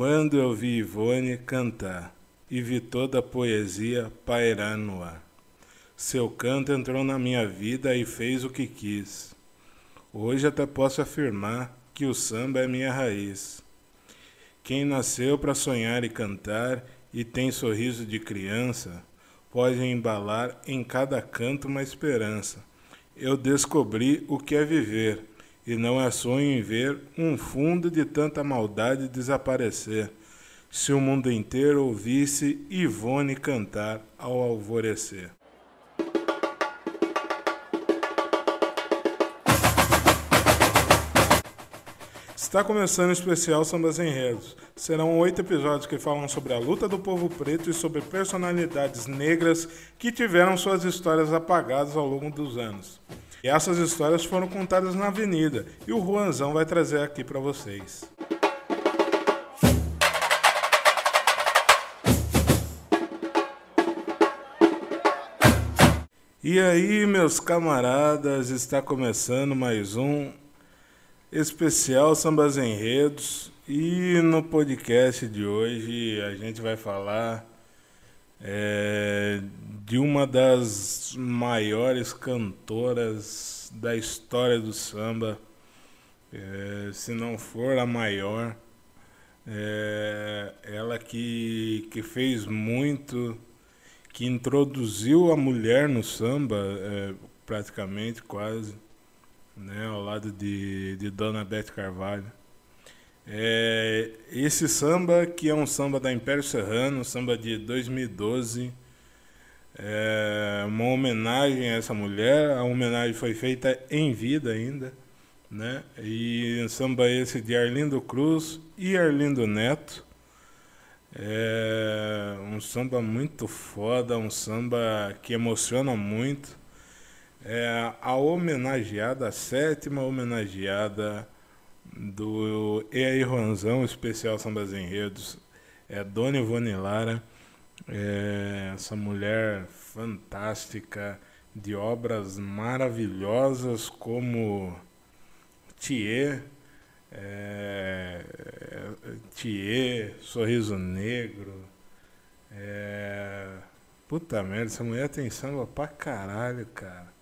quando eu vi Ivone cantar e vi toda a poesia pairar no ar. Seu canto entrou na minha vida e fez o que quis. Hoje até posso afirmar que o samba é minha raiz. Quem nasceu para sonhar e cantar e tem sorriso de criança, pode embalar em cada canto uma esperança. Eu descobri o que é viver e não é sonho em ver um fundo de tanta maldade desaparecer. Se o mundo inteiro ouvisse Ivone cantar ao alvorecer. Está começando o especial Sambas Enredos. Serão oito episódios que falam sobre a luta do povo preto e sobre personalidades negras que tiveram suas histórias apagadas ao longo dos anos. E essas histórias foram contadas na Avenida e o Juanzão vai trazer aqui para vocês. E aí, meus camaradas, está começando mais um especial Sambas Enredos. E no podcast de hoje a gente vai falar é, de uma das maiores cantoras da história do samba, é, se não for a maior. É, ela que, que fez muito, que introduziu a mulher no samba, é, praticamente quase, né, ao lado de, de Dona Beth Carvalho. É, esse samba, que é um samba da Império Serrano, samba de 2012, é uma homenagem a essa mulher. A homenagem foi feita em vida ainda, né? E um samba esse de Arlindo Cruz e Arlindo Neto. É um samba muito foda, um samba que emociona muito. É a homenageada, a sétima homenageada do E aí Juanzão, especial Sambas Enredos, é Dona Ivone Lara, é, essa mulher fantástica, de obras maravilhosas como Thier, é, Thier, Sorriso Negro, é, puta merda, essa mulher tem samba pra caralho, cara.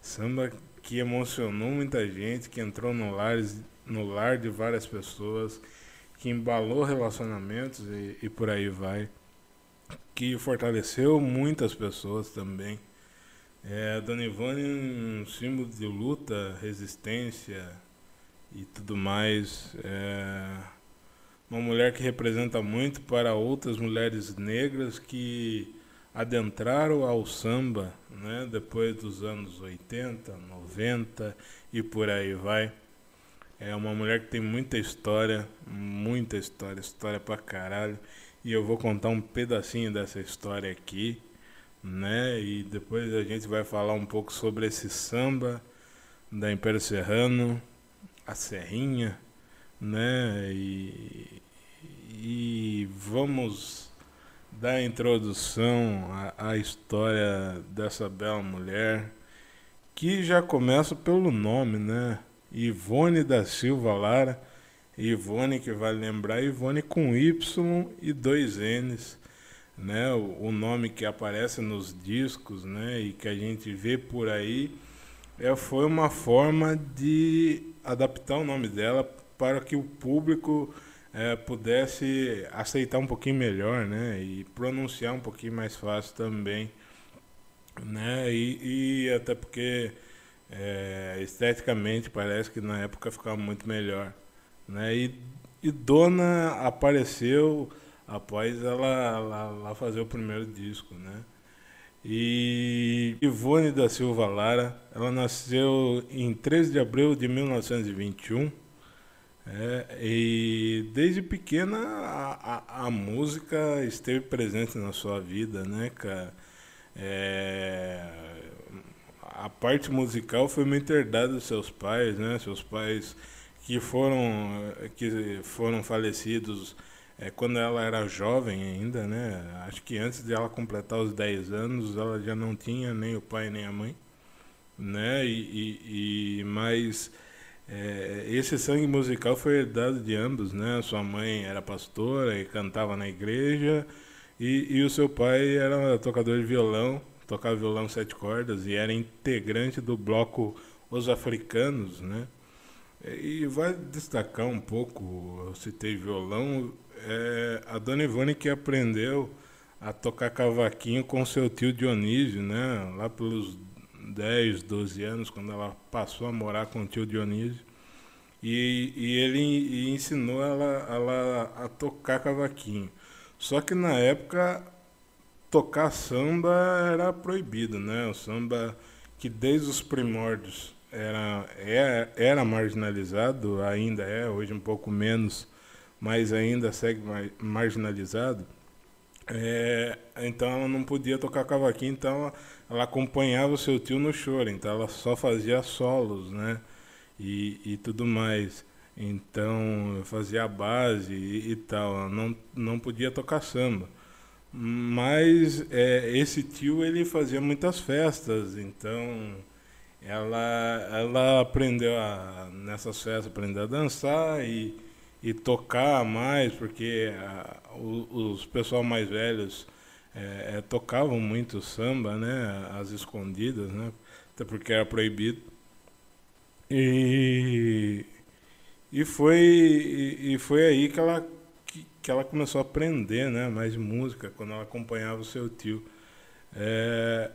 Samba que emocionou muita gente, que entrou no lar no lar de várias pessoas, que embalou relacionamentos e, e por aí vai, que fortaleceu muitas pessoas também. É, Dona Ivone um símbolo de luta, resistência e tudo mais. É uma mulher que representa muito para outras mulheres negras que adentraram ao samba né, depois dos anos 80, 90 e por aí vai. É uma mulher que tem muita história, muita história, história pra caralho. E eu vou contar um pedacinho dessa história aqui, né? E depois a gente vai falar um pouco sobre esse samba da Império Serrano, a Serrinha, né? E, e vamos dar introdução à, à história dessa bela mulher, que já começa pelo nome, né? Ivone da Silva Lara. Ivone, que vai lembrar, Ivone com Y e dois N's. Né? O, o, nome que aparece nos discos né? e que a gente vê por aí é, foi uma forma de adaptar o nome dela para que o público é, pudesse aceitar um pouquinho melhor né? e pronunciar um pouquinho mais fácil também. Né? E, e até porque é, esteticamente parece que na época ficava muito melhor. Né? E, e Dona apareceu após ela, ela, fazer o primeiro disco. Né? E Ivone da Silva Lara, ela nasceu em 13 de abril de 1921. É, e desde pequena a, a, a, música esteve presente na sua vida, né, cara? É, a parte musical foi muito herdada dos seus pais, né? Seus pais que foram que foram falecidos é, quando ela era jovem ainda, né? Acho que antes de ela completar os 10 anos, ela já não tinha nem o pai nem a mãe, né? E, e, e mas é, esse sangue musical foi herdado de ambos, né? Sua mãe era pastora e cantava na igreja, e, e o seu pai era tocador de violão, tocava violão sete cordas e era integrante do bloco Os Africanos, né? E vai destacar um pouco, eu citei violão, é, a Dona Ivone que aprendeu a tocar cavaquinho com seu tio Dionísio, né? Lá pelos 10, 12 anos, quando ela passou a morar com o tio Dionísio. E, e ele ensinou ela, ela a tocar cavaquinho. Só que na época tocar samba era proibido, né? O samba que desde os primórdios era, era, é, era marginalizado, ainda é, hoje um pouco menos, mas ainda segue marginalizado. É, então ela não podia tocar cavaquinho, então ela acompanhava o seu tio no choro, então ela só fazia solos, né? E, e tudo mais. Então fazia a base e, e tal, ela não, não podia tocar samba. Mas é, esse tio ele fazia muitas festas, então ela, ela aprendeu a, nessas festas, aprendeu a dançar e, e tocar mais, porque a, o, os pessoal mais velhos é, é, tocavam muito samba, né, as escondidas, né, até porque era proibido. E, e, foi, e, e foi aí que ela, que, ela começou a aprender né, mais música, quando ela acompanhava o seu tio. É,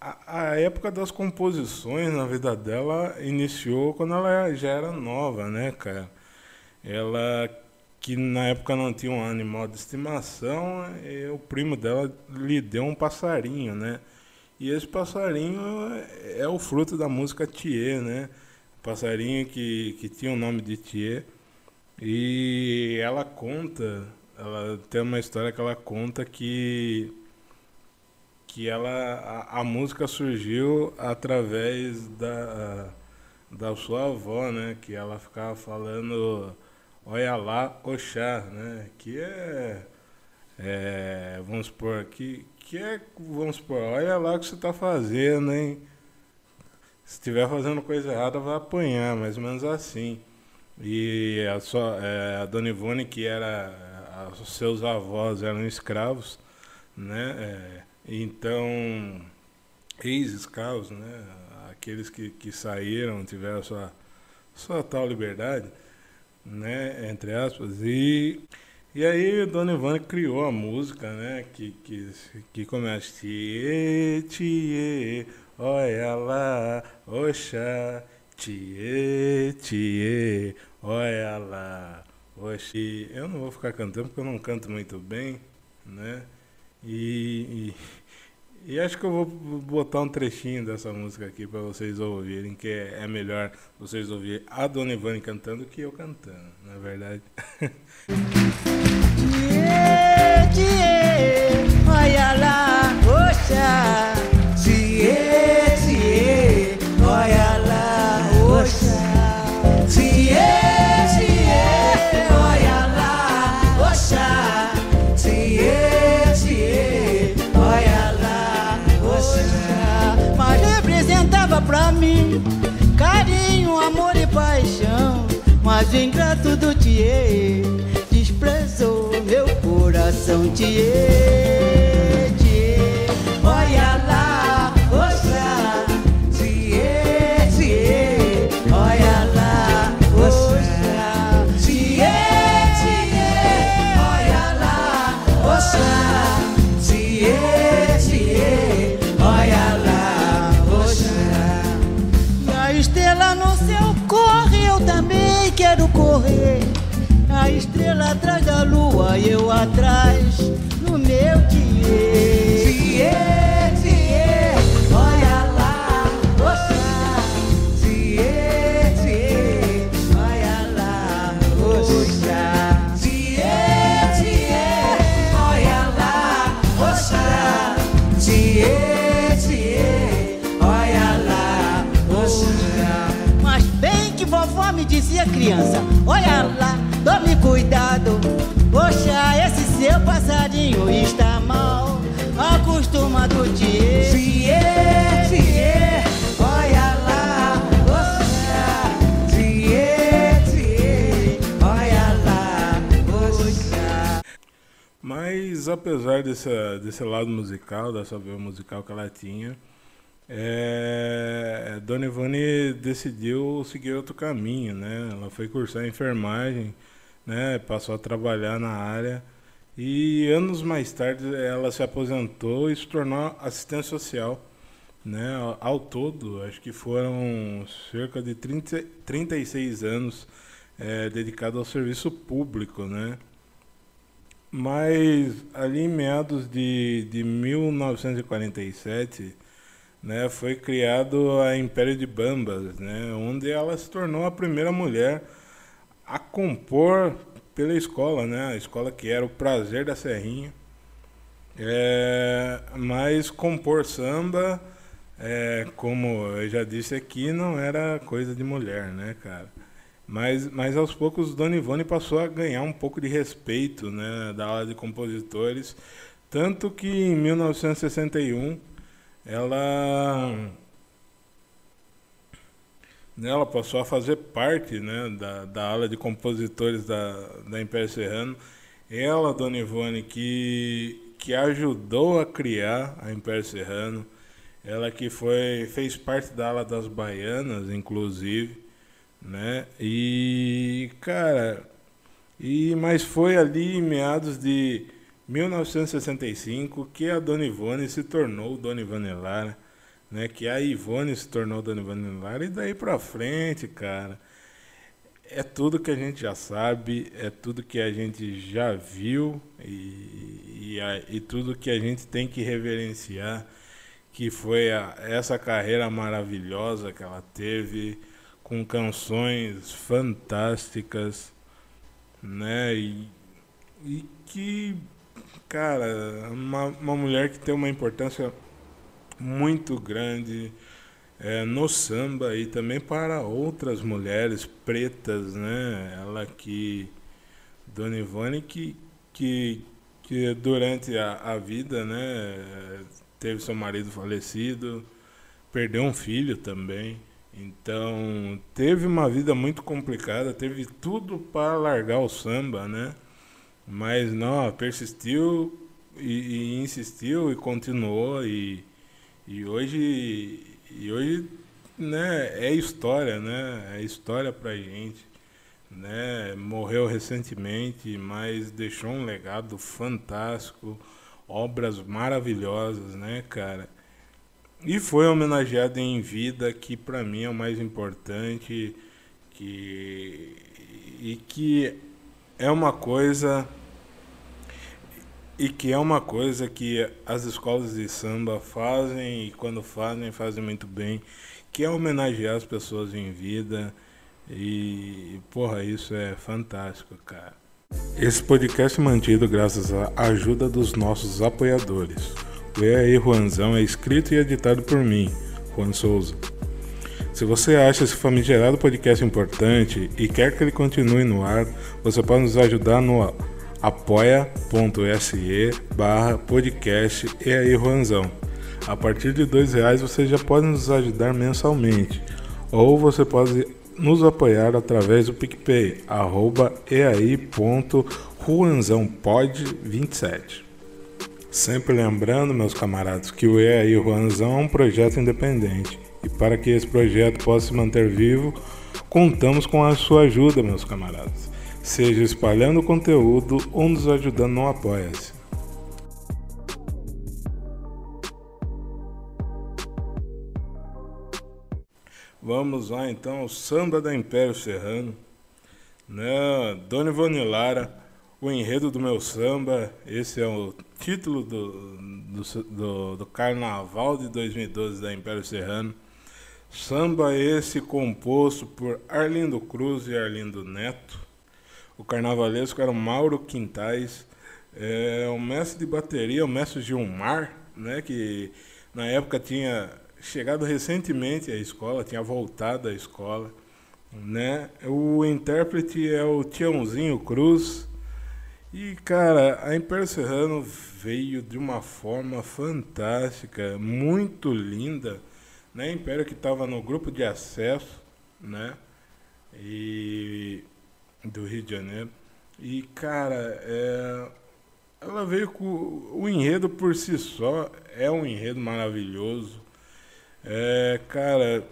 a, a, época das composições na vida dela iniciou quando ela já era nova, né, cara? Ela que na época não tinha um animal de estimação, e o primo dela lhe deu um passarinho, né? E esse passarinho é, é o fruto da música Thier, né? Passarinho que, que tinha o nome de Thier. E ela conta, ela tem uma história que ela conta que que ela a, a, música surgiu através da da sua avó, né? Que ela ficava falando olha lá Oxá, né? Que é, é vamos supor que que é vamos supor, olha lá o que você está fazendo, hein? Se estiver fazendo coisa errada, vai apanhar, mais ou menos assim. E a, sua, é, a Dona Ivone, que era. A, os seus avós eram escravos, né? É, então, ex-escravos, né? Aqueles que, que saíram, tiveram sua, sua tal liberdade, né? Entre aspas. E, e aí Dona Ivone criou a música, né? Que, que, que começa Tie, tie, olha lá, oxa, tie, tie, olha lá, oxi. Eu não vou ficar cantando porque eu não canto muito bem, né? E, e, e, acho que eu vou botar um trechinho dessa música aqui para vocês ouvirem, que é, é, melhor vocês ouvirem a Dona Ivone cantando que eu cantando, na é verdade. Tchê, tchê, olha lá, oxa, carinho, amor e paixão, mas o ingrato do tchê desprezou meu coração, tchê, tchê, olha lá, eu atrás apesar desse, desse lado musical, dessa veia musical que ela tinha, é, Dona Ivone decidiu seguir outro caminho, né? Ela foi cursar enfermagem, né? Passou a trabalhar na área e anos mais tarde ela se aposentou e se tornou assistente social, né? Ao todo, acho que foram cerca de 30, 36 anos é, dedicado ao serviço público, né? Mas ali em meados de, de 1947, né, foi criado a Império de Bambas, né, onde ela se tornou a primeira mulher a compor pela escola, né, a escola que era o Prazer da Serrinha. É, mas compor samba, é, como eu já disse aqui, não era coisa de mulher, né, cara? Mas, mas aos poucos Dona Ivone passou a ganhar um pouco de respeito né, da aula de compositores, tanto que em 1961 ela, né, ela passou a fazer parte né, da, da ala de compositores da, da Império Serrano. Ela, Dona Ivone, que, que ajudou a criar a Império Serrano, ela que foi, fez parte da ala das baianas, inclusive né? E, cara, e mas foi ali em meados de 1965 que a Dona Ivone se tornou Dona Ivone Lara, né? Que a Ivone se tornou Dona Ivone Lara e daí pra frente, cara, é tudo que a gente já sabe, é tudo que a gente já viu e, e, a, e tudo que a gente tem que reverenciar, que foi a, essa carreira maravilhosa que ela teve com canções fantásticas, né? E, e que, cara, uma, uma mulher que tem uma importância muito grande é, no samba e também para outras mulheres pretas, né? Ela que, Dona Ivone, que, que, que durante a, a vida, né? Teve seu marido falecido, perdeu um filho também. Então, teve uma vida muito complicada, teve tudo para largar o samba, né? Mas não, persistiu e, e insistiu e continuou e, e hoje e hoje né, é história, né? É história pra gente, né? Morreu recentemente, mas deixou um legado fantástico, obras maravilhosas, né, cara? E foi homenageado em vida, que para mim é o mais importante, que e que é uma coisa e que é uma coisa que as escolas de samba fazem e quando fazem fazem muito bem, que é homenagear as pessoas em vida e porra, isso é fantástico, cara. Esse podcast é mantido graças à ajuda dos nossos apoiadores. E aí Juanzão é escrito e editado por mim, Juan Souza. Se você acha esse famigerado podcast importante e quer que ele continue no ar, você pode nos ajudar no apoia.se barra podcast E aí Juanzão. A partir de dois reais você já pode nos ajudar mensalmente. Ou você pode nos apoiar através do PicPay, arroba eai.ruanzãopod27. Sempre lembrando, meus camaradas, que o E aí Juanzão é um projeto independente e para que esse projeto possa se manter vivo, contamos com a sua ajuda, meus camaradas. Seja espalhando conteúdo ou nos ajudando no Apoia-se. Vamos lá então, o samba da Império Serrano, né? Dona Ivone Lara o enredo do meu samba. Esse é o título do, do, do, do Carnaval de 2012 da Império Serrano. Samba esse composto por Arlindo Cruz e Arlindo Neto. O carnavalesco era o Mauro Quintais. É, o mestre de bateria, o mestre Gilmar, né, que na época tinha chegado recentemente à escola, tinha voltado à escola. Né? O intérprete é o Tiãozinho Cruz e, cara, a Império Serrano veio de uma forma fantástica, muito linda, né? Império que estava no grupo de acesso, né? E do Rio de Janeiro. E, cara, é, ela veio com o enredo por si só é um enredo maravilhoso. É, cara,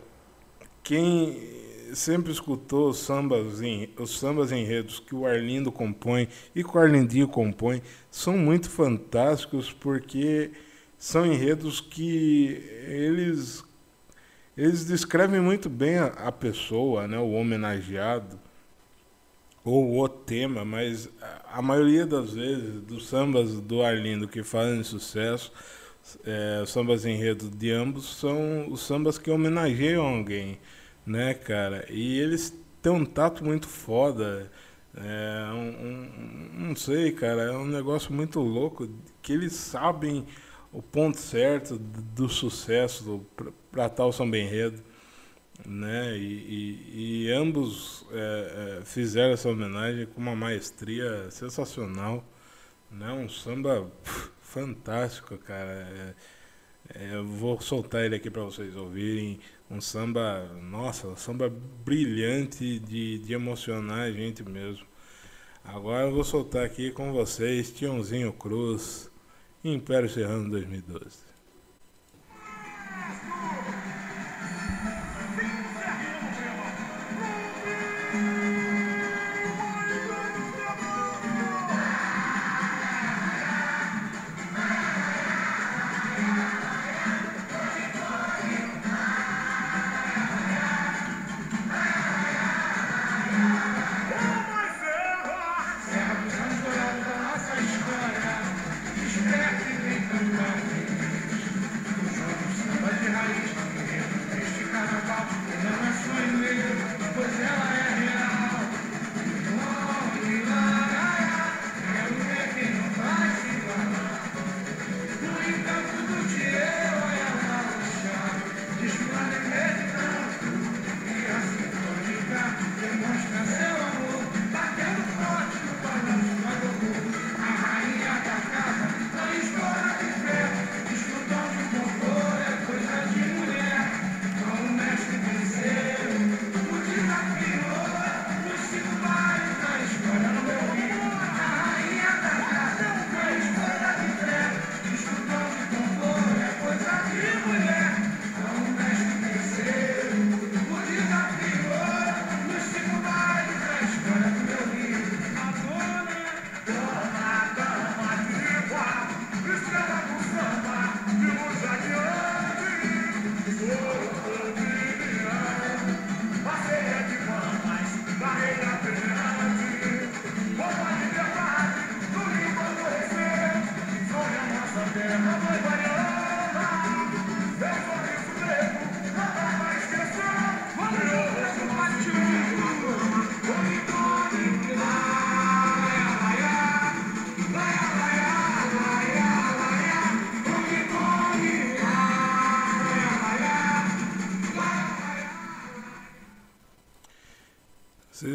quem sempre escutou os sambas, os sambas enredos que o Arlindo compõe e que o Arlindinho compõe? São muito fantásticos porque são enredos que eles eles descrevem muito bem a, a pessoa, né, o homenageado ou o tema, mas a maioria das vezes dos sambas do Arlindo que fazem sucesso, é, sambas enredos de ambos são os sambas que homenageiam alguém né, cara? E eles têm um tato muito foda. É, um, um, não sei, cara, é um negócio muito louco que eles sabem o ponto certo do, sucesso para tal São Benredo, né? E, e, e ambos é, é, fizeram essa homenagem com uma maestria sensacional, né? Um samba fantástico, cara. É, é, eu vou soltar ele aqui para vocês ouvirem um samba, nossa, um samba brilhante de, de emocionar a gente mesmo. Agora eu vou soltar aqui com vocês Tiãozinho Cruz, Império Serrano 2012.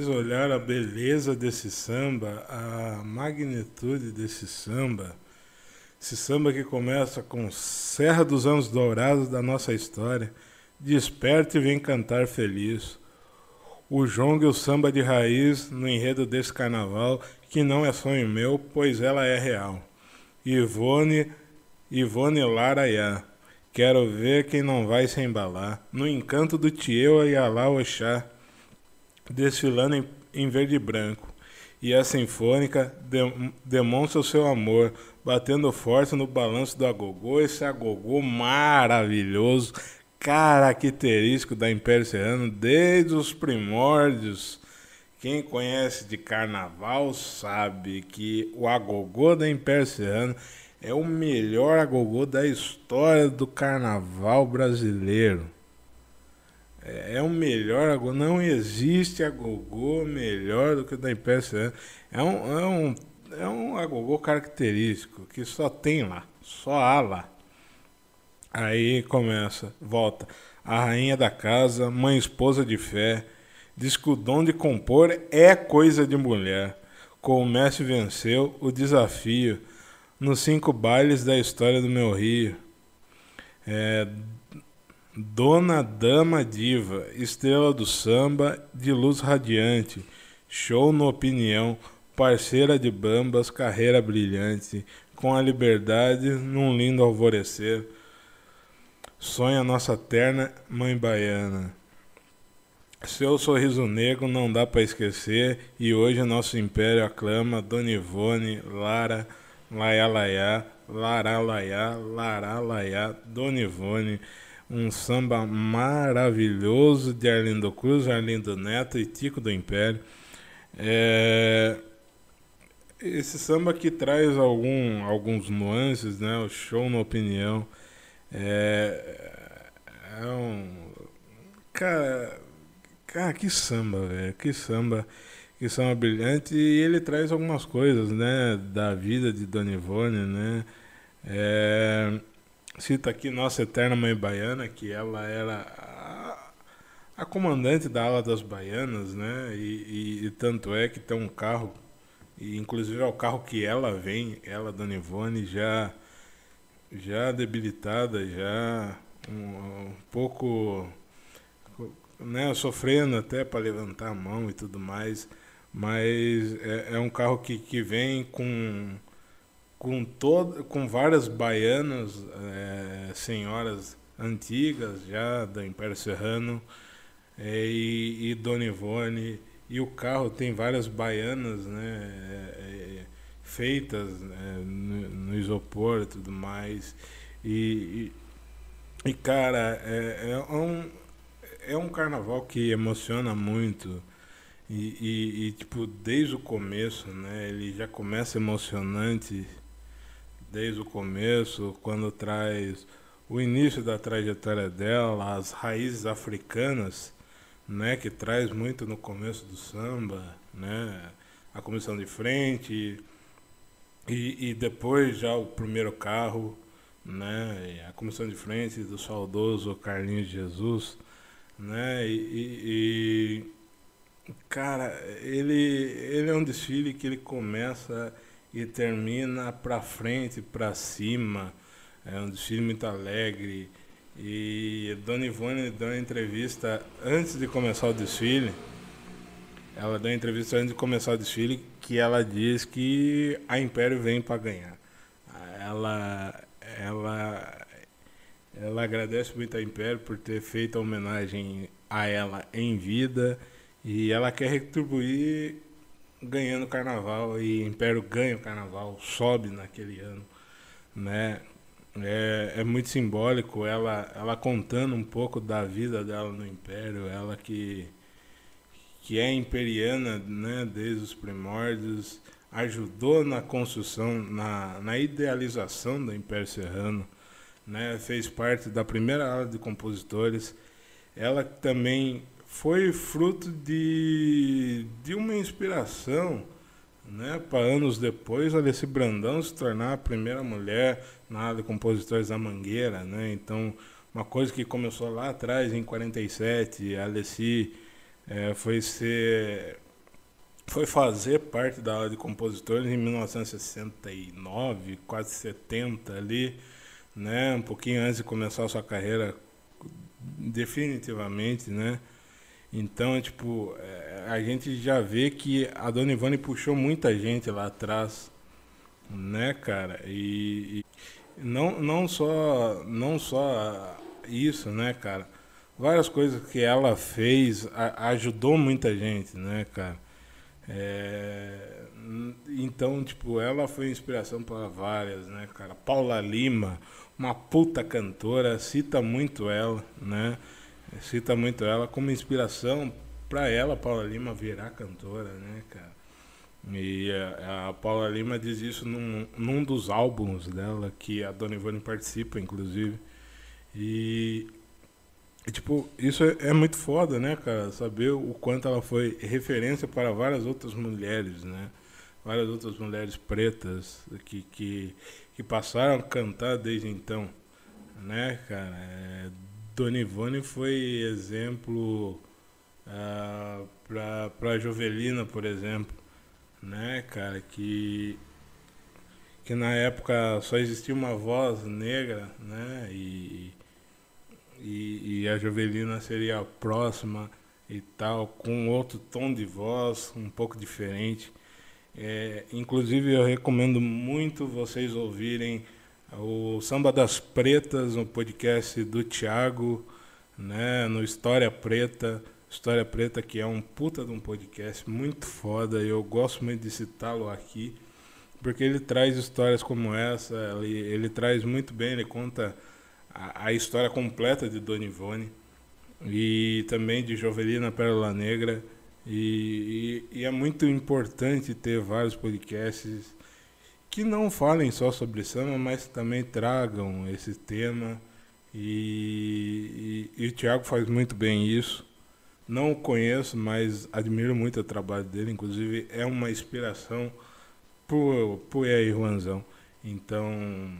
Olhar a beleza desse samba, a magnitude desse samba, esse samba que começa com Serra dos Anos Dourados da nossa história, desperta e vem cantar feliz. O jongo e o samba de raiz no enredo desse carnaval, que não é sonho meu, pois ela é real. Ivone, Ivone Laraiá, quero ver quem não vai se embalar, no encanto do Tieu e Alá Oxá, desfilando em em verde e branco. E a sinfônica de, demonstra o seu amor, batendo forte no balanço do agogô. Esse agogô maravilhoso, característico da Império Serrano desde os primórdios. Quem conhece de carnaval sabe que o agogô da Império Serrano é o melhor agogô da história do carnaval brasileiro. É, é o melhor agogô. Não existe agogô melhor do que o da Império. É um, é um, é um agogô característico que só tem lá, só há lá. Aí começa, volta. A rainha da casa, mãe esposa de fé, diz que o dom de compor é coisa de mulher. Com o mestre venceu o desafio nos cinco bailes da história do meu rio. É, Dona Dama Diva, estrela do samba, de luz radiante, show no opinião, parceira de bambas, carreira brilhante, com a liberdade num lindo alvorecer. Sonha nossa terna mãe baiana. Seu sorriso negro não dá para esquecer e hoje nosso império aclama Dona Ivone, Lara, Laia Laia, Lara Laia, Lara Laia, Dona Ivone, um samba maravilhoso de Arlindo Cruz, Arlindo Neto e Tico do Império. É... Esse samba que traz algum, alguns nuances, né? O show na opinião. É, é um. Cara, Cara, que samba, velho. Que samba. Que samba brilhante. E ele traz algumas coisas, né? Da vida de Dona Ivone, né? É, cita aqui nossa eterna mãe baiana, que ela era a, a comandante da ala das baianas, né? E, e, e, tanto é que tem um carro, e inclusive é o carro que ela vem, ela, Dona Ivone, já, já debilitada, já um, um pouco né, sofrendo até para levantar a mão e tudo mais, mas é, é um carro que, que vem com com todo, com várias baianas, é, senhoras antigas já do Império Serrano é, e, e Dona Ivone e o carro tem várias baianas, né, é, é feitas né, no, no, isopor e tudo mais e, e, e cara é, é um é um carnaval que emociona muito. E, e, e, tipo, desde o começo, né? Ele já começa emocionante desde o começo, quando traz o início da trajetória dela, as raízes africanas, né? Que traz muito no começo do samba, né? A comissão de frente e, e depois já o primeiro carro, né? A comissão de frente do saudoso Carlinhos Jesus né? E, e, cara, ele, ele é um desfile que ele começa e termina para frente, para cima. É um desfile muito alegre. E Dona Ivone deu uma entrevista antes de começar o desfile. Ela deu uma entrevista antes de começar o desfile que ela diz que a Império vem para ganhar. Ela, ela ela agradece muito a Império por ter feito a homenagem a ela em vida e ela quer retribuir ganhando o carnaval e Império ganha o carnaval, sobe naquele ano, né? É, é muito simbólico ela, ela contando um pouco da vida dela no Império, ela que, que é imperiana né, desde os primórdios, ajudou na construção, na, na idealização do Império Serrano, né, fez parte da primeira ala de compositores. Ela também foi fruto de, de uma inspiração, né, para anos depois Alessi Brandão se tornar a primeira mulher na ala de compositores da Mangueira, né? Então, uma coisa que começou lá atrás em 47, a Alessi é, foi ser foi fazer parte da ala de compositores em 1969, quase 70 ali né? Um pouquinho antes de começar a sua carreira definitivamente, né? Então, tipo, é, a gente já vê que a Dona Ivone puxou muita gente lá atrás, né, cara? E, e não, não só não só isso, né, cara? Várias coisas que ela fez a, ajudou muita gente, né, cara? É, então, tipo, ela foi inspiração para várias, né, cara? Paula Lima, uma puta cantora, cita muito ela, né? Cita muito ela como inspiração para ela, Paula Lima, virar cantora, né, cara? E a, a, Paula Lima diz isso num, num dos álbuns dela, que a Dona Ivone participa, inclusive. E, e tipo, isso é, é, muito foda, né, cara? Saber o quanto ela foi referência para várias outras mulheres, né? Várias outras mulheres pretas que, que que passaram a cantar desde então, né, cara? É, Dona Ivone foi exemplo uh, ah, para para Jovelina, por exemplo, né, cara, que que na época só existia uma voz negra, né, e, e, e a Jovelina seria a próxima e tal, com outro tom de voz um pouco diferente. É, inclusive, eu recomendo muito vocês ouvirem o Samba das Pretas, no podcast do Thiago, né, no História Preta. História Preta, que é um puta de um podcast muito foda, eu gosto muito de citá-lo aqui, porque ele traz histórias como essa, ele, ele traz muito bem, ele conta a, a história completa de Dona Ivone e também de Jovelina Pérola Negra. E, e, e, é muito importante ter vários podcasts que não falem só sobre samba, mas também tragam esse tema. E, e o Thiago faz muito bem isso. Não o conheço, mas admiro muito o trabalho dele. Inclusive, é uma inspiração por, por aí, Juanzão. Então,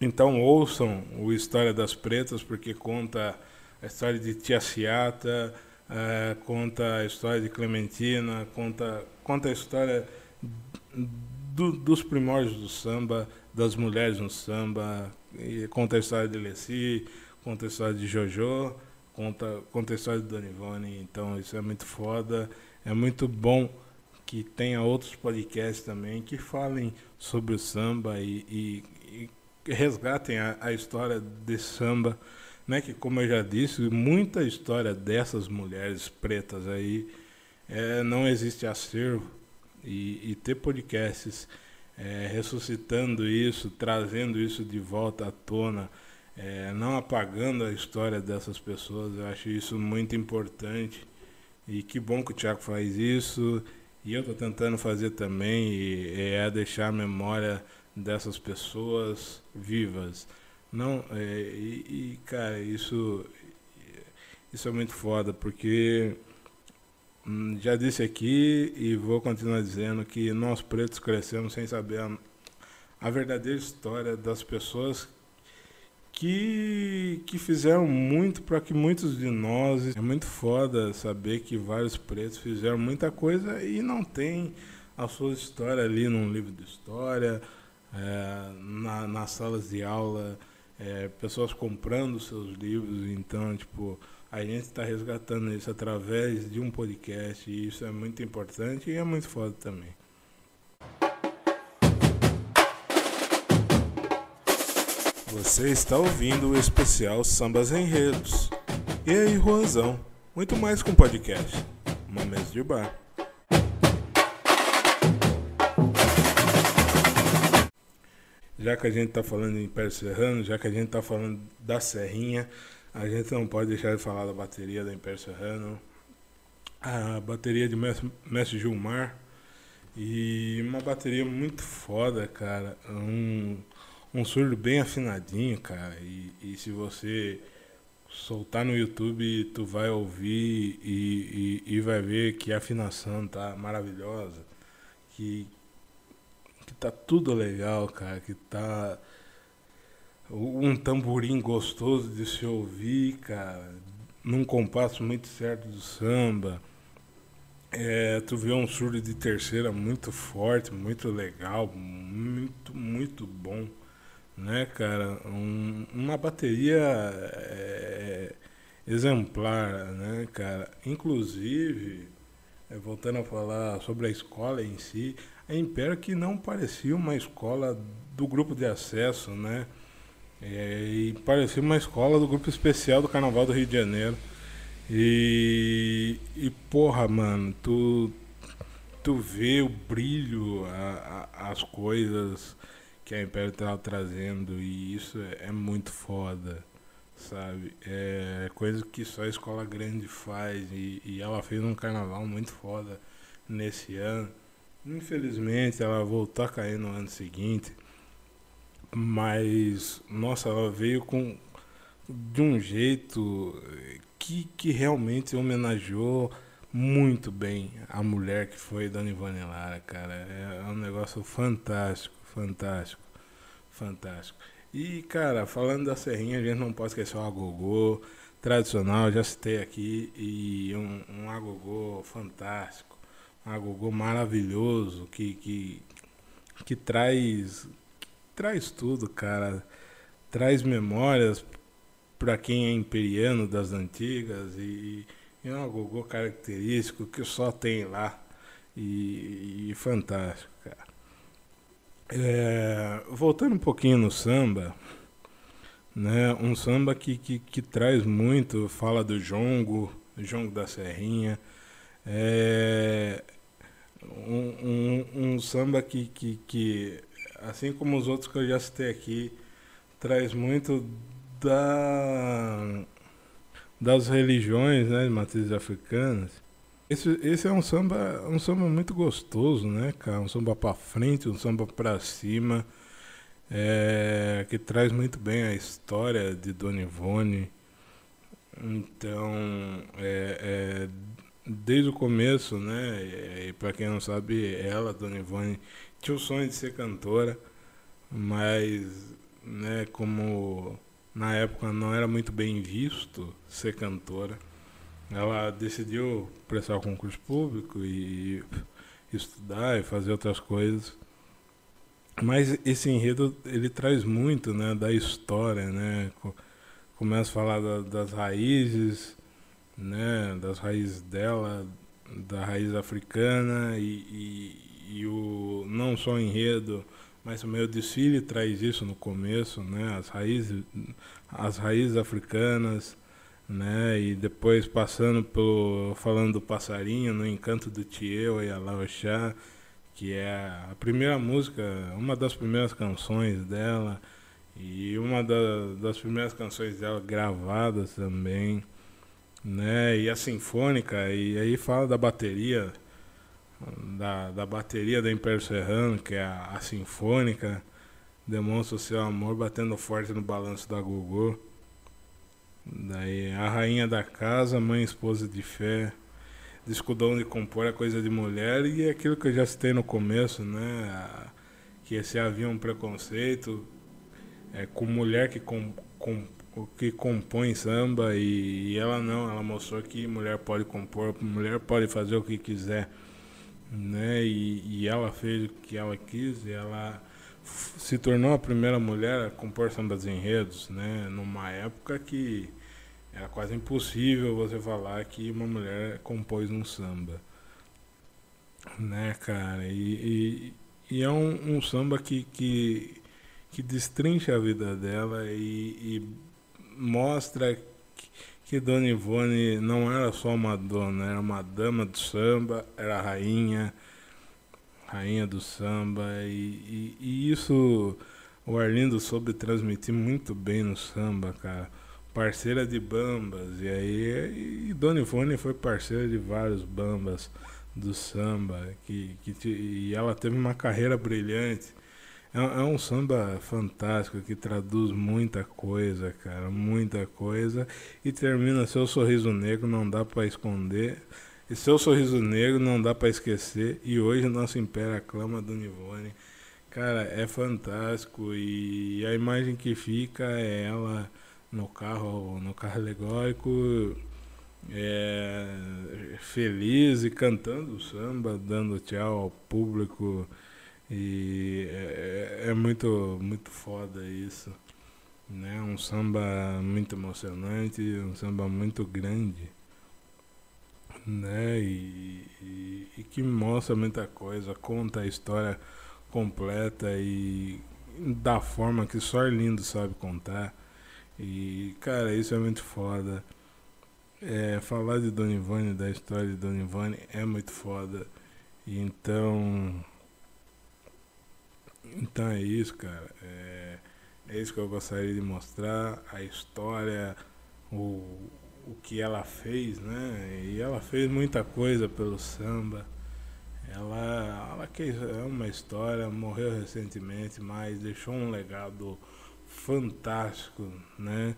então ouçam o História das Pretas, porque conta a história de Tia Ciata, é, conta a história de Clementina, conta, conta a história do, dos primórdios do samba, das mulheres no samba, conta a história de Leci, conta a história de Jojo, conta, conta a história de Dona Ivone, então isso é muito foda, é muito bom que tenha outros podcasts também que falem sobre o samba e, e, e resgatem a, a história desse samba, né, que como eu já disse, muita história dessas mulheres pretas aí é, não existe acervo e, e ter podcasts é, ressuscitando isso, trazendo isso de volta à tona, é, não apagando a história dessas pessoas, eu acho isso muito importante e que bom que o Tiago faz isso e eu estou tentando fazer também e, é deixar a memória dessas pessoas vivas. Não, é, e, e, cara, isso, isso é muito foda, porque já disse aqui e vou continuar dizendo que nós pretos crescemos sem saber a, a verdadeira história das pessoas que, que fizeram muito para que muitos de nós. É muito foda saber que vários pretos fizeram muita coisa e não tem a sua história ali num livro de história, é, na, nas salas de aula é, pessoas comprando seus livros, então, tipo, a gente está resgatando isso através de um podcast e isso é muito importante e é muito foda também. Você está ouvindo o especial Sambas Enredos. E aí, Juanzão? Muito mais com podcast. Uma mesa de bar. já que a gente está falando em Império Serrano, já que a gente está falando da Serrinha, a gente não pode deixar de falar da bateria da Império Serrano. A bateria de Mestre, Gilmar. E uma bateria muito foda, cara. Um, um surdo bem afinadinho, cara. E, e se você soltar no YouTube, tu vai ouvir e, e, e vai ver que a afinação tá maravilhosa. Que, que tá tudo legal, cara, que tá um tamborim gostoso de se ouvir, cara, num compasso muito certo do samba. É, tu vê um surdo de terceira muito forte, muito legal, muito, muito bom, né, cara? Um, uma bateria é, exemplar, né, cara? Inclusive, é, voltando a falar sobre a escola em si, a Império que não parecia uma escola do grupo de acesso, né? É, e parecia uma escola do grupo especial do Carnaval do Rio de Janeiro. E, e porra, mano, tu, tu vê o brilho, a, a, as coisas que a Império tá trazendo e isso é, é muito foda, sabe? É coisa que só a escola grande faz e, e ela fez um carnaval muito foda nesse ano. Infelizmente ela voltou a cair no ano seguinte, mas nossa, ela veio com de um jeito que, que realmente homenageou muito bem a mulher que foi Dona Ivone Lara, cara. É um negócio fantástico, fantástico, fantástico. E, cara, falando da Serrinha, a gente não pode esquecer o agogô tradicional, já citei aqui, e um, um agogô fantástico agogô maravilhoso que, que, que traz traz tudo, cara. Traz memórias para quem é imperiano das antigas e, e é um agogô característico que só tem lá. e, e fantástico, cara. É, voltando um pouquinho no samba, né? Um samba que, que, que traz muito, fala do jongo, jongo da serrinha. É um, um, um samba que, que, que, assim como os outros que eu já citei aqui, traz muito da, das religiões, né, de matrizes africanas. Esse, esse é um samba, um samba muito gostoso, né, cara? Um samba para frente, um samba para cima é, que traz muito bem a história de Dona Ivone. Então, é, é, desde o começo, né, e para quem não sabe, ela, Dona Ivone, tinha o sonho de ser cantora, mas, né, como na época não era muito bem visto ser cantora, ela decidiu prestar concurso público e estudar e fazer outras coisas. Mas esse enredo ele traz muito, né, da história, né? Começa a falar da, das raízes, né, das raízes dela, da raiz africana e, e, e, o não só o enredo, mas o desfile traz isso no começo, né, as raízes, as raízes africanas, né, e depois passando pelo falando do passarinho, no encanto do Tieu e a Laoxá, que é a primeira música, uma das primeiras canções dela e uma da, das primeiras canções dela gravadas também, né? E a sinfônica, e aí fala da bateria, da, da bateria da Império Serrano, que é a, a sinfônica, demonstra o seu amor batendo forte no balanço da Gogô. Daí a rainha da casa, mãe esposa de fé, escudão de compor é coisa de mulher e é aquilo que eu já citei no começo, né? Que se havia um preconceito é, com mulher que, com, com, que compõe samba e, e, ela não, ela mostrou que mulher pode compor, mulher pode fazer o que quiser, né? E, e ela fez o que ela quis e ela se tornou a primeira mulher a compor sambas enredos, né? Numa época que era quase impossível você falar que uma mulher compôs um samba. Né, cara? E, e, e é um, um, samba que, que, que destrincha a vida dela e, e mostra que, Dona Ivone não era só uma dona, era uma dama do samba, era rainha, rainha do samba, e, e, e isso o Arlindo soube transmitir muito bem no samba, cara parceira de bambas. E aí e Dona Ivone foi parceira de vários bambas do samba. Que, que, e ela teve uma carreira brilhante. É, é um samba fantástico que traduz muita coisa, cara, muita coisa. E termina seu sorriso negro, não dá para esconder. E seu sorriso negro não dá para esquecer. E hoje nosso império aclama do Ivone. Cara, é fantástico. E a imagem que fica é ela no carro, no carro alegórico, é, feliz e cantando samba, dando tchau ao público. E é, é, é muito, muito foda isso. Né? Um samba muito emocionante, um samba muito grande. Né? E, e, e que mostra muita coisa, conta a história completa e da forma que só Lindo sabe contar. E, cara, isso é muito foda. É, falar de Dona Ivone, da história de Dona Ivone, é muito foda. Então. Então é isso, cara. É, é isso que eu gostaria de mostrar. A história, o, o que ela fez, né? E ela fez muita coisa pelo samba. Ela, ela quis, é uma história, morreu recentemente, mas deixou um legado fantástico, né?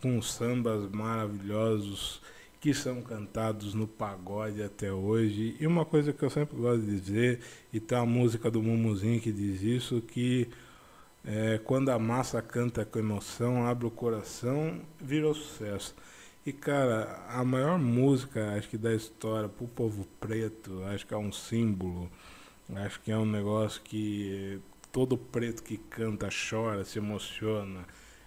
Com sambas maravilhosos que são cantados no pagode até hoje. E uma coisa que eu sempre gosto de dizer, e tem a música do Mumuzinho que diz isso, que é, quando a massa canta com emoção, abre o coração, vira sucesso. E cara, a maior música, acho que da história pro povo preto, acho que é um símbolo, acho que é um negócio que todo preto que canta chora, se emociona.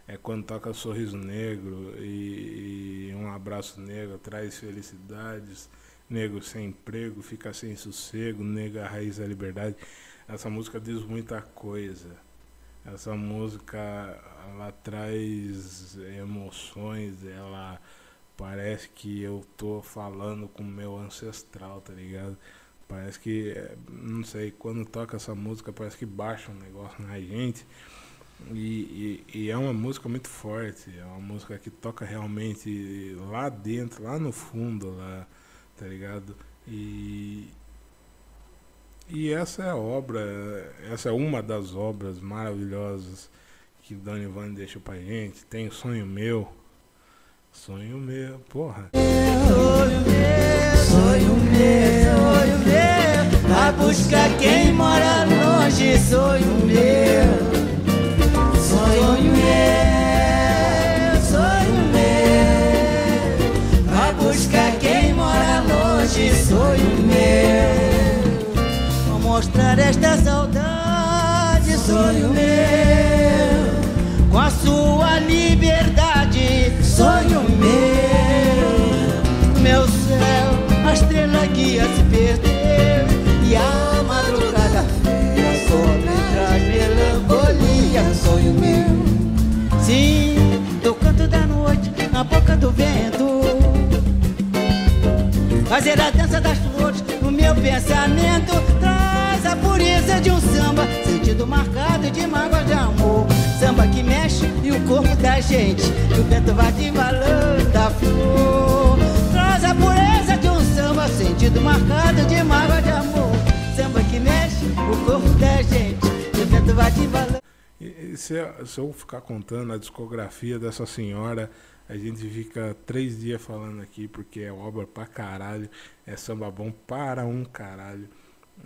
É quando toca Sorriso Negro e, e Um Abraço Negro traz felicidades. nego sem emprego, fica sem sossego, nega raiz da liberdade. Essa música diz muita coisa. Essa música ela traz emoções, ela parece que eu tô falando com meu ancestral, tá ligado? Parece que, não sei, quando toca essa música parece que baixa um negócio na gente. E, e, e, é uma música muito forte, é uma música que toca realmente lá dentro, lá no fundo, lá, tá ligado? E, e essa é a obra, essa é uma das obras maravilhosas que Dona Ivone deixou pra gente. Tem Sonho Meu, Sonho Meu, porra. Sonho meu, sonho meu, sonho meu, vai buscar quem mora longe, sonho meu. Mostrar esta saudade, sonho meu, com a sua liberdade, sonho meu. Meu céu, a estrela que ia se perder e a madrugada fria sobre traz melancolia, sonho meu. Sim, do canto da noite, na boca do vento. Fazer a dança das flores no meu pensamento a pureza de um samba Sentido marcado de mágoas de amor. Samba que mexe e o corpo da gente E o vento vai embalando a flor. Traz a pureza de um samba Sentido marcado de mágoas de amor. Samba que mexe o corpo da gente E o vento vai embalando. E, se, se eu ficar contando a discografia dessa senhora, a gente fica três dias falando aqui, porque é obra pra caralho, é samba bom para um caralho.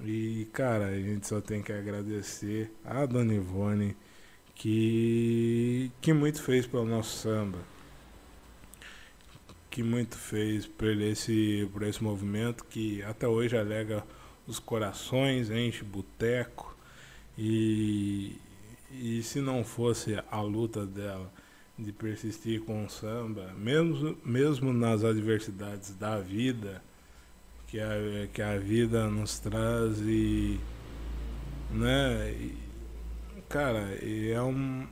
E, cara, a gente só tem que agradecer a Dona Ivone, que, que muito fez pelo nosso samba. Que muito fez por esse, por esse movimento que até hoje alega os corações, enche boteco. E, e se não fosse a luta dela de persistir com o samba, mesmo, mesmo nas adversidades da vida, que a, que a vida nos traz e. Né? E, cara, e é um,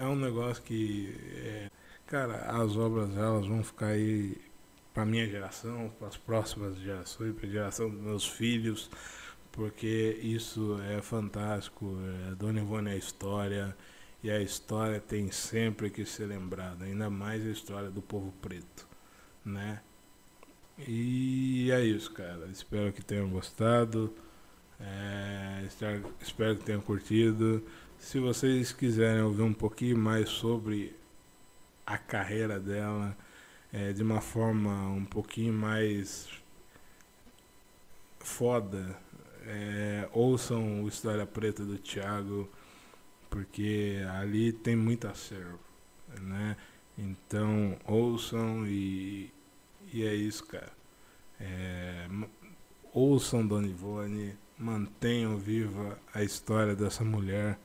é um negócio que. é, cara, as obras elas vão ficar aí para minha geração, para as próximas gerações, para a geração dos meus filhos, porque isso é fantástico. É, Dona Ivone é história e a história tem sempre que ser lembrada, ainda mais a história do povo preto, né? E é isso, cara. Espero que tenham gostado. É, espero, que tenham curtido. Se vocês quiserem ouvir um pouquinho mais sobre a carreira dela, é, de uma forma um pouquinho mais foda, é, ouçam o História Preta do Thiago, porque ali tem muito acervo, né? Então ouçam e, e é isso, cara. É, ouçam Dona Ivone, mantenham viva a história dessa mulher,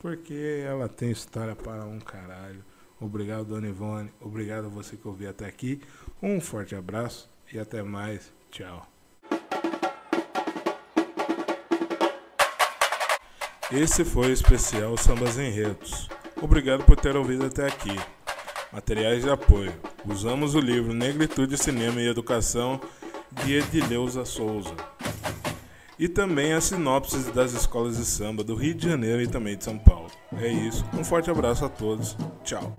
porque ela tem história para um caralho. Obrigado, Dona Ivone. Obrigado a você que ouviu até aqui. Um forte abraço e até mais. Tchau. Esse foi o especial Sambas Enredos. Obrigado por ter ouvido até aqui. Materiais de apoio. Usamos o livro Negritude, Cinema e Educação de Edileuza Souza. E também as sinopses das escolas de samba do Rio de Janeiro e também de São Paulo. É isso. Um forte abraço a todos. Tchau.